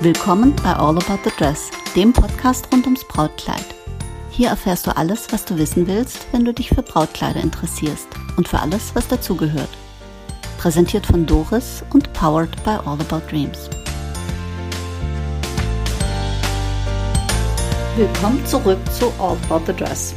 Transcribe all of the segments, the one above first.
Willkommen bei All About the Dress, dem Podcast rund ums Brautkleid. Hier erfährst du alles, was du wissen willst, wenn du dich für Brautkleider interessierst und für alles, was dazugehört. Präsentiert von Doris und powered by All About Dreams. Willkommen zurück zu All About the Dress.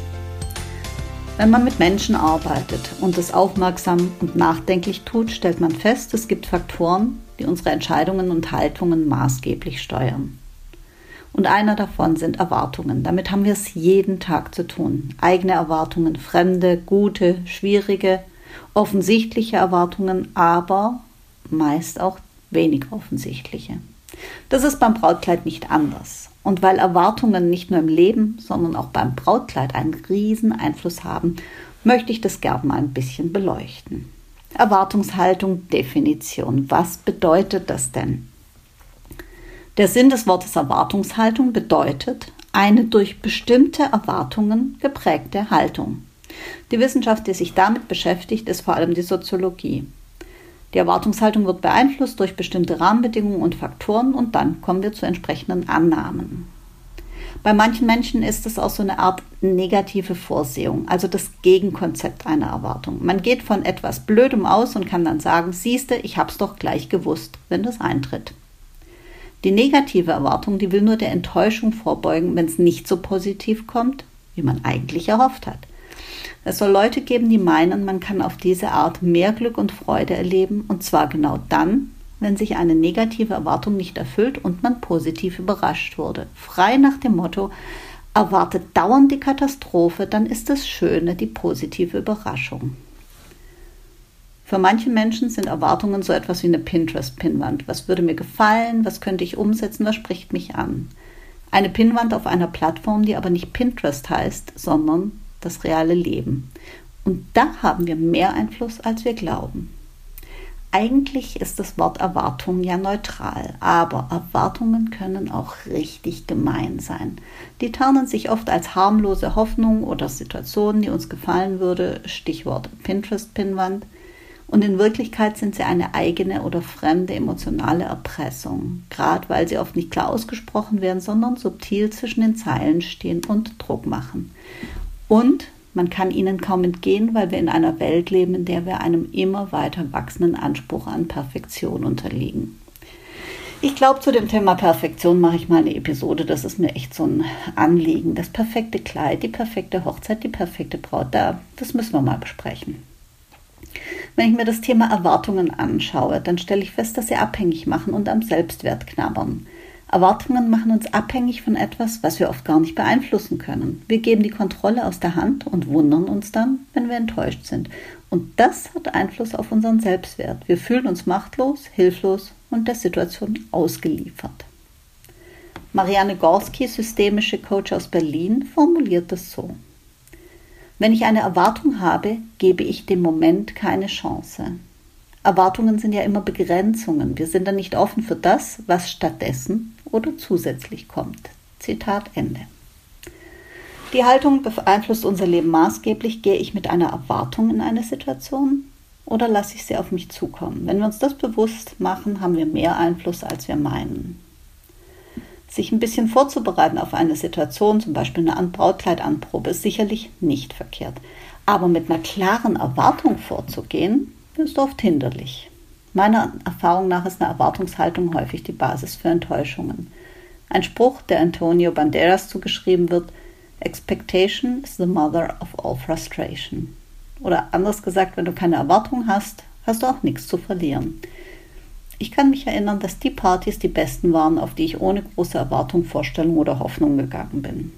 Wenn man mit Menschen arbeitet und es aufmerksam und nachdenklich tut, stellt man fest, es gibt Faktoren, die unsere Entscheidungen und Haltungen maßgeblich steuern. Und einer davon sind Erwartungen. Damit haben wir es jeden Tag zu tun. Eigene Erwartungen, fremde, gute, schwierige, offensichtliche Erwartungen, aber meist auch wenig offensichtliche. Das ist beim Brautkleid nicht anders. Und weil Erwartungen nicht nur im Leben, sondern auch beim Brautkleid einen riesen Einfluss haben, möchte ich das gerne mal ein bisschen beleuchten. Erwartungshaltung, Definition. Was bedeutet das denn? Der Sinn des Wortes Erwartungshaltung bedeutet eine durch bestimmte Erwartungen geprägte Haltung. Die Wissenschaft, die sich damit beschäftigt, ist vor allem die Soziologie. Die Erwartungshaltung wird beeinflusst durch bestimmte Rahmenbedingungen und Faktoren und dann kommen wir zu entsprechenden Annahmen. Bei manchen Menschen ist es auch so eine Art negative Vorsehung, also das Gegenkonzept einer Erwartung. Man geht von etwas Blödem aus und kann dann sagen, siehste, ich hab's doch gleich gewusst, wenn das eintritt. Die negative Erwartung, die will nur der Enttäuschung vorbeugen, wenn es nicht so positiv kommt, wie man eigentlich erhofft hat. Es soll Leute geben, die meinen, man kann auf diese Art mehr Glück und Freude erleben, und zwar genau dann, wenn sich eine negative Erwartung nicht erfüllt und man positiv überrascht wurde. Frei nach dem Motto, erwartet dauernd die Katastrophe, dann ist das Schöne die positive Überraschung. Für manche Menschen sind Erwartungen so etwas wie eine Pinterest-Pinnwand. Was würde mir gefallen? Was könnte ich umsetzen? Was spricht mich an? Eine Pinnwand auf einer Plattform, die aber nicht Pinterest heißt, sondern das reale Leben. Und da haben wir mehr Einfluss, als wir glauben. Eigentlich ist das Wort Erwartung ja neutral, aber Erwartungen können auch richtig gemein sein. Die tarnen sich oft als harmlose Hoffnung oder Situationen, die uns gefallen würde, Stichwort Pinterest-Pinnwand. Und in Wirklichkeit sind sie eine eigene oder fremde emotionale Erpressung, gerade weil sie oft nicht klar ausgesprochen werden, sondern subtil zwischen den Zeilen stehen und Druck machen. Und man kann ihnen kaum entgehen, weil wir in einer Welt leben, in der wir einem immer weiter wachsenden Anspruch an Perfektion unterliegen. Ich glaube, zu dem Thema Perfektion mache ich mal eine Episode. Das ist mir echt so ein Anliegen. Das perfekte Kleid, die perfekte Hochzeit, die perfekte Braut, da, das müssen wir mal besprechen. Wenn ich mir das Thema Erwartungen anschaue, dann stelle ich fest, dass sie abhängig machen und am Selbstwert knabbern. Erwartungen machen uns abhängig von etwas, was wir oft gar nicht beeinflussen können. Wir geben die Kontrolle aus der Hand und wundern uns dann, wenn wir enttäuscht sind. Und das hat Einfluss auf unseren Selbstwert. Wir fühlen uns machtlos, hilflos und der Situation ausgeliefert. Marianne Gorski, systemische Coach aus Berlin, formuliert es so. Wenn ich eine Erwartung habe, gebe ich dem Moment keine Chance. Erwartungen sind ja immer Begrenzungen. Wir sind dann nicht offen für das, was stattdessen oder zusätzlich kommt. Zitat Ende. Die Haltung beeinflusst unser Leben maßgeblich. Gehe ich mit einer Erwartung in eine Situation oder lasse ich sie auf mich zukommen? Wenn wir uns das bewusst machen, haben wir mehr Einfluss, als wir meinen. Sich ein bisschen vorzubereiten auf eine Situation, zum Beispiel eine Brautkleidanprobe, ist sicherlich nicht verkehrt. Aber mit einer klaren Erwartung vorzugehen, ist oft hinderlich. Meiner Erfahrung nach ist eine Erwartungshaltung häufig die Basis für Enttäuschungen. Ein Spruch, der Antonio Banderas zugeschrieben wird, Expectation is the mother of all frustration. Oder anders gesagt, wenn du keine Erwartung hast, hast du auch nichts zu verlieren. Ich kann mich erinnern, dass die Partys die besten waren, auf die ich ohne große Erwartung, Vorstellung oder Hoffnung gegangen bin.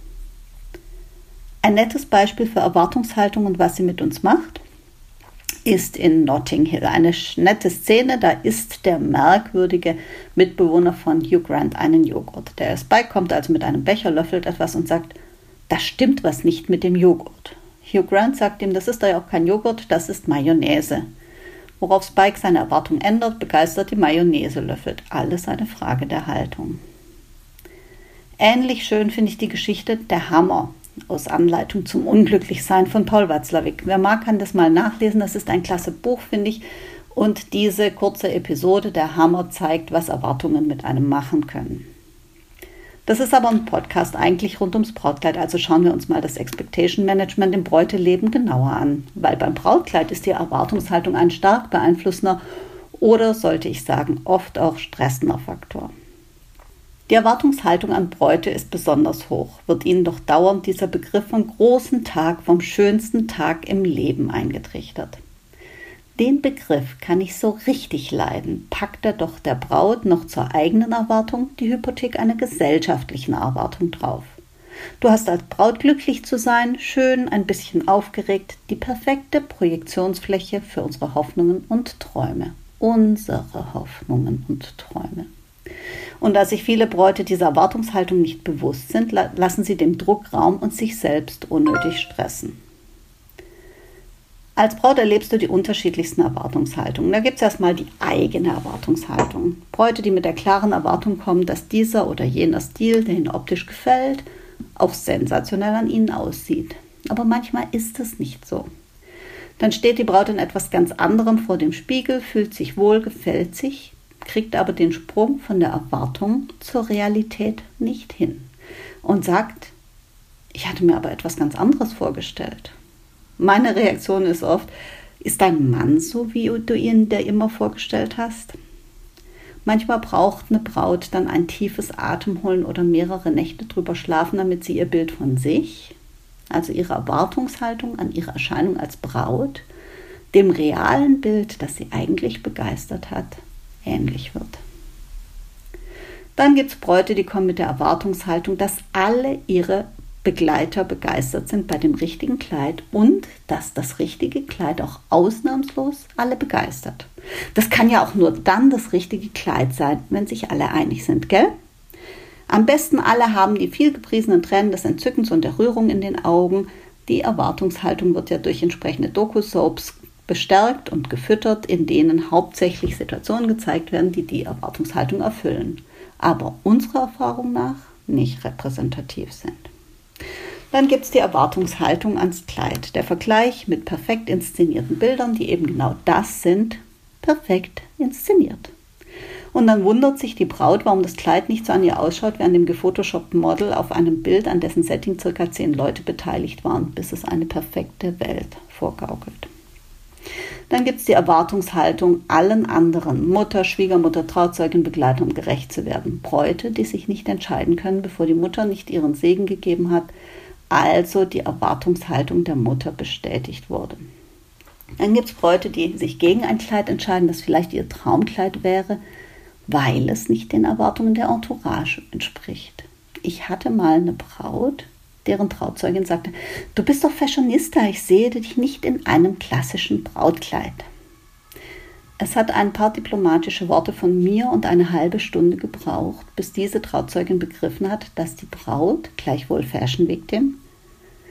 Ein nettes Beispiel für Erwartungshaltung und was sie mit uns macht, ist in Notting Hill. Eine nette Szene, da isst der merkwürdige Mitbewohner von Hugh Grant einen Joghurt. Der Spike kommt also mit einem Becher, löffelt etwas und sagt, da stimmt was nicht mit dem Joghurt. Hugh Grant sagt ihm, das ist doch ja auch kein Joghurt, das ist Mayonnaise. Worauf Spike seine Erwartung ändert, begeistert die Mayonnaise löffelt. Alles eine Frage der Haltung. Ähnlich schön finde ich die Geschichte Der Hammer aus Anleitung zum Unglücklichsein von Paul Watzlawick. Wer mag, kann das mal nachlesen. Das ist ein klasse Buch, finde ich. Und diese kurze Episode, der Hammer, zeigt, was Erwartungen mit einem machen können. Das ist aber ein Podcast eigentlich rund ums Brautkleid, also schauen wir uns mal das Expectation Management im Bräuteleben genauer an, weil beim Brautkleid ist die Erwartungshaltung ein stark beeinflussender oder sollte ich sagen oft auch stressender Faktor. Die Erwartungshaltung an Bräute ist besonders hoch, wird Ihnen doch dauernd dieser Begriff vom großen Tag, vom schönsten Tag im Leben eingetrichtert. Den Begriff kann ich so richtig leiden, packt er doch der Braut noch zur eigenen Erwartung die Hypothek einer gesellschaftlichen Erwartung drauf. Du hast als Braut glücklich zu sein, schön, ein bisschen aufgeregt, die perfekte Projektionsfläche für unsere Hoffnungen und Träume. Unsere Hoffnungen und Träume. Und da sich viele Bräute dieser Erwartungshaltung nicht bewusst sind, lassen sie dem Druck Raum und sich selbst unnötig stressen. Als Braut erlebst du die unterschiedlichsten Erwartungshaltungen. Da gibt es erstmal die eigene Erwartungshaltung. Bräute, die mit der klaren Erwartung kommen, dass dieser oder jener Stil, der ihnen optisch gefällt, auch sensationell an ihnen aussieht. Aber manchmal ist es nicht so. Dann steht die Braut in etwas ganz anderem vor dem Spiegel, fühlt sich wohl, gefällt sich, kriegt aber den Sprung von der Erwartung zur Realität nicht hin und sagt, ich hatte mir aber etwas ganz anderes vorgestellt. Meine Reaktion ist oft, ist dein Mann so, wie du ihn dir immer vorgestellt hast? Manchmal braucht eine Braut dann ein tiefes Atemholen oder mehrere Nächte drüber schlafen, damit sie ihr Bild von sich, also ihre Erwartungshaltung an ihre Erscheinung als Braut, dem realen Bild, das sie eigentlich begeistert hat, ähnlich wird. Dann gibt es Bräute, die kommen mit der Erwartungshaltung, dass alle ihre Begleiter begeistert sind bei dem richtigen Kleid und dass das richtige Kleid auch ausnahmslos alle begeistert. Das kann ja auch nur dann das richtige Kleid sein, wenn sich alle einig sind, gell? Am besten alle haben die viel gepriesenen Tränen des Entzückens und der Rührung in den Augen. Die Erwartungshaltung wird ja durch entsprechende Doku-Soaps bestärkt und gefüttert, in denen hauptsächlich Situationen gezeigt werden, die die Erwartungshaltung erfüllen, aber unserer Erfahrung nach nicht repräsentativ sind. Dann gibt es die Erwartungshaltung ans Kleid. Der Vergleich mit perfekt inszenierten Bildern, die eben genau das sind, perfekt inszeniert. Und dann wundert sich die Braut, warum das Kleid nicht so an ihr ausschaut wie an dem gefotoshoppten Model auf einem Bild, an dessen Setting circa zehn Leute beteiligt waren, bis es eine perfekte Welt vorgaukelt. Dann gibt es die Erwartungshaltung, allen anderen, Mutter, Schwiegermutter, Trauzeugin, Begleitern gerecht zu werden. Bräute, die sich nicht entscheiden können, bevor die Mutter nicht ihren Segen gegeben hat, also die Erwartungshaltung der Mutter bestätigt wurde. Dann gibt es Bräute, die sich gegen ein Kleid entscheiden, das vielleicht ihr Traumkleid wäre, weil es nicht den Erwartungen der Entourage entspricht. Ich hatte mal eine Braut, deren Trauzeugin sagte, du bist doch Fashionista, ich sehe dich nicht in einem klassischen Brautkleid. Es hat ein paar diplomatische Worte von mir und eine halbe Stunde gebraucht, bis diese Trauzeugin begriffen hat, dass die Braut, gleichwohl Fashion Victim,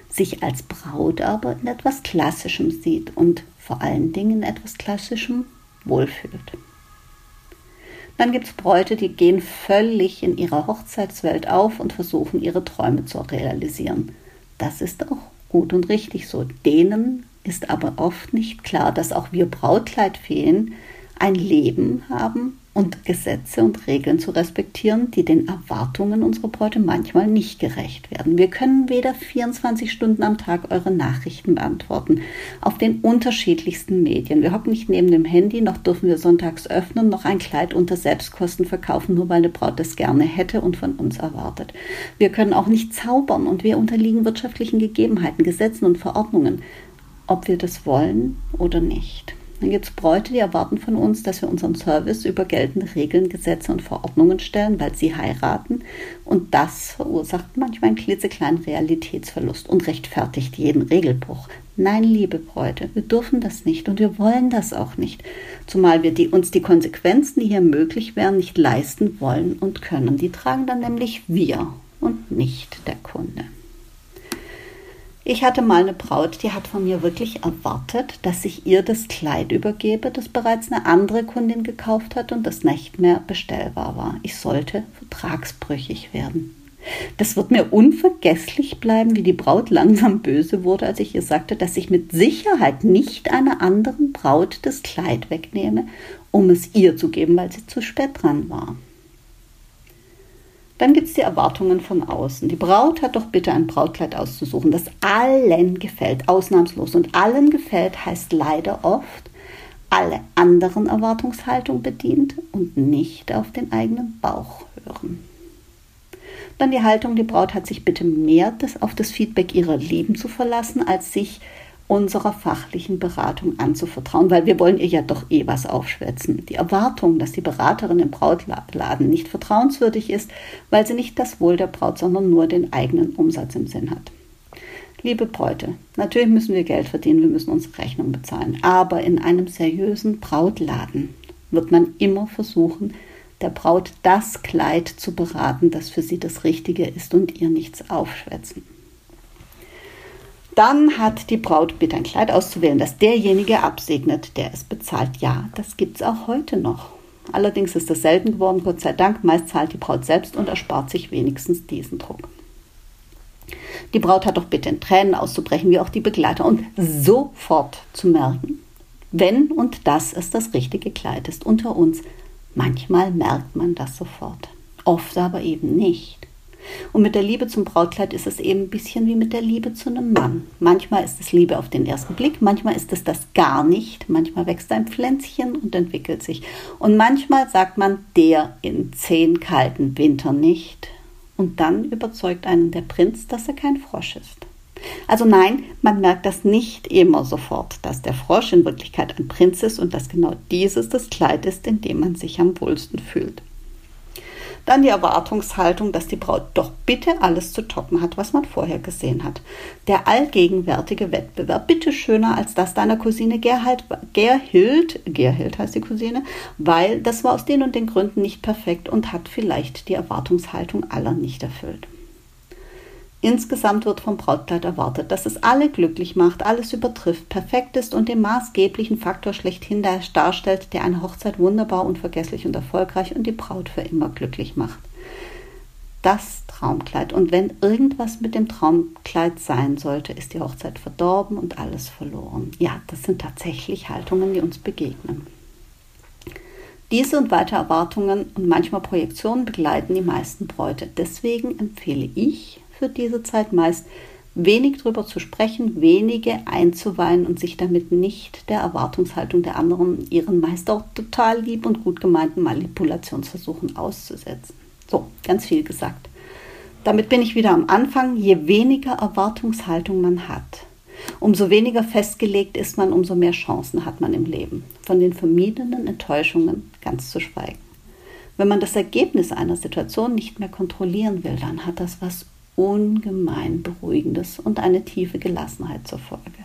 sich als Braut aber in etwas Klassischem sieht und vor allen Dingen in etwas Klassischem wohlfühlt. Dann gibt es Bräute, die gehen völlig in ihrer Hochzeitswelt auf und versuchen, ihre Träume zu realisieren. Das ist auch gut und richtig so. Denen ist aber oft nicht klar, dass auch wir Brautkleidfeen ein Leben haben und Gesetze und Regeln zu respektieren, die den Erwartungen unserer Bräute manchmal nicht gerecht werden. Wir können weder 24 Stunden am Tag eure Nachrichten beantworten, auf den unterschiedlichsten Medien. Wir hocken nicht neben dem Handy, noch dürfen wir sonntags öffnen, noch ein Kleid unter Selbstkosten verkaufen, nur weil eine Braut das gerne hätte und von uns erwartet. Wir können auch nicht zaubern und wir unterliegen wirtschaftlichen Gegebenheiten, Gesetzen und Verordnungen ob wir das wollen oder nicht. Dann gibt es Bräute, die erwarten von uns, dass wir unseren Service über geltende Regeln, Gesetze und Verordnungen stellen, weil sie heiraten. Und das verursacht manchmal einen klitzekleinen Realitätsverlust und rechtfertigt jeden Regelbruch. Nein, liebe Bräute, wir dürfen das nicht und wir wollen das auch nicht. Zumal wir die, uns die Konsequenzen, die hier möglich wären, nicht leisten wollen und können. Die tragen dann nämlich wir und nicht der Kunde. Ich hatte mal eine Braut, die hat von mir wirklich erwartet, dass ich ihr das Kleid übergebe, das bereits eine andere Kundin gekauft hat und das nicht mehr bestellbar war. Ich sollte vertragsbrüchig werden. Das wird mir unvergesslich bleiben, wie die Braut langsam böse wurde, als ich ihr sagte, dass ich mit Sicherheit nicht einer anderen Braut das Kleid wegnehme, um es ihr zu geben, weil sie zu spät dran war. Dann gibt es die Erwartungen von außen. Die Braut hat doch bitte ein Brautkleid auszusuchen, das allen gefällt, ausnahmslos. Und allen gefällt heißt leider oft, alle anderen Erwartungshaltung bedient und nicht auf den eigenen Bauch hören. Dann die Haltung, die Braut hat sich bitte mehr auf das Feedback ihrer Lieben zu verlassen, als sich unserer fachlichen Beratung anzuvertrauen, weil wir wollen ihr ja doch eh was aufschwätzen. Die Erwartung, dass die Beraterin im Brautladen nicht vertrauenswürdig ist, weil sie nicht das Wohl der Braut, sondern nur den eigenen Umsatz im Sinn hat. Liebe Bräute, natürlich müssen wir Geld verdienen, wir müssen unsere Rechnung bezahlen, aber in einem seriösen Brautladen wird man immer versuchen, der Braut das Kleid zu beraten, das für sie das Richtige ist und ihr nichts aufschwätzen. Dann hat die Braut bitte ein Kleid auszuwählen, das derjenige absegnet, der es bezahlt. Ja, das gibt es auch heute noch. Allerdings ist das selten geworden, Gott sei Dank. Meist zahlt die Braut selbst und erspart sich wenigstens diesen Druck. Die Braut hat doch bitte in Tränen auszubrechen, wie auch die Begleiter, und sofort zu merken, wenn und dass es das richtige Kleid ist. Unter uns, manchmal merkt man das sofort, oft aber eben nicht. Und mit der Liebe zum Brautkleid ist es eben ein bisschen wie mit der Liebe zu einem Mann. Manchmal ist es Liebe auf den ersten Blick, manchmal ist es das gar nicht, manchmal wächst ein Pflänzchen und entwickelt sich. Und manchmal sagt man der in zehn kalten Winter nicht. Und dann überzeugt einen der Prinz, dass er kein Frosch ist. Also nein, man merkt das nicht immer sofort, dass der Frosch in Wirklichkeit ein Prinz ist und dass genau dieses das Kleid ist, in dem man sich am wohlsten fühlt. Dann die Erwartungshaltung, dass die Braut doch bitte alles zu toppen hat, was man vorher gesehen hat. Der allgegenwärtige Wettbewerb, bitte schöner als das deiner Cousine Gerhard, Gerhild, Gerhild heißt die Cousine, weil das war aus den und den Gründen nicht perfekt und hat vielleicht die Erwartungshaltung aller nicht erfüllt. Insgesamt wird vom Brautkleid erwartet, dass es alle glücklich macht, alles übertrifft, perfekt ist und den maßgeblichen Faktor schlechthin darstellt, der eine Hochzeit wunderbar, unvergesslich und erfolgreich und die Braut für immer glücklich macht. Das Traumkleid. Und wenn irgendwas mit dem Traumkleid sein sollte, ist die Hochzeit verdorben und alles verloren. Ja, das sind tatsächlich Haltungen, die uns begegnen. Diese und weitere Erwartungen und manchmal Projektionen begleiten die meisten Bräute. Deswegen empfehle ich, für diese Zeit meist, wenig drüber zu sprechen, wenige einzuweihen und sich damit nicht der Erwartungshaltung der anderen, ihren meist auch total lieb und gut gemeinten Manipulationsversuchen auszusetzen. So, ganz viel gesagt. Damit bin ich wieder am Anfang. Je weniger Erwartungshaltung man hat, umso weniger festgelegt ist man, umso mehr Chancen hat man im Leben. Von den vermiedenen Enttäuschungen ganz zu schweigen. Wenn man das Ergebnis einer Situation nicht mehr kontrollieren will, dann hat das was ungemein Beruhigendes und eine tiefe Gelassenheit zur Folge.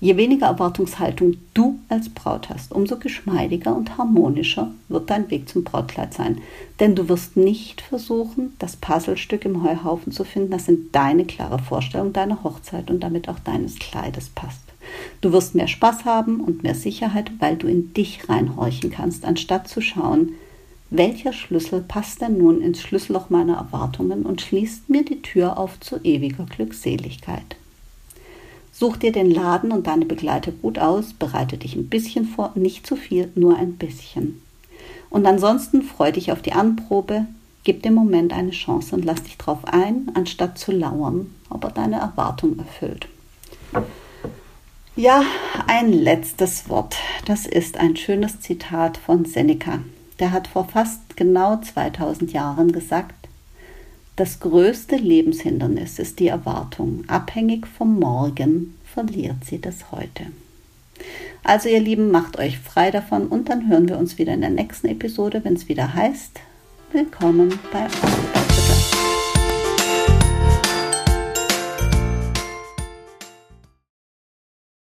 Je weniger Erwartungshaltung du als Braut hast, umso geschmeidiger und harmonischer wird dein Weg zum Brautkleid sein. Denn du wirst nicht versuchen, das Puzzlestück im Heuhaufen zu finden, das in deine klare Vorstellung deiner Hochzeit und damit auch deines Kleides passt. Du wirst mehr Spaß haben und mehr Sicherheit, weil du in dich reinhorchen kannst, anstatt zu schauen, welcher Schlüssel passt denn nun ins Schlüsselloch meiner Erwartungen und schließt mir die Tür auf zu ewiger Glückseligkeit? Such dir den Laden und deine Begleiter gut aus, bereite dich ein bisschen vor, nicht zu viel, nur ein bisschen. Und ansonsten freu dich auf die Anprobe, gib dem Moment eine Chance und lass dich drauf ein, anstatt zu lauern, ob er deine Erwartung erfüllt. Ja, ein letztes Wort. Das ist ein schönes Zitat von Seneca der hat vor fast genau 2000 Jahren gesagt, das größte Lebenshindernis ist die Erwartung. Abhängig vom Morgen verliert sie das heute. Also ihr Lieben, macht euch frei davon und dann hören wir uns wieder in der nächsten Episode, wenn es wieder heißt, willkommen bei euch.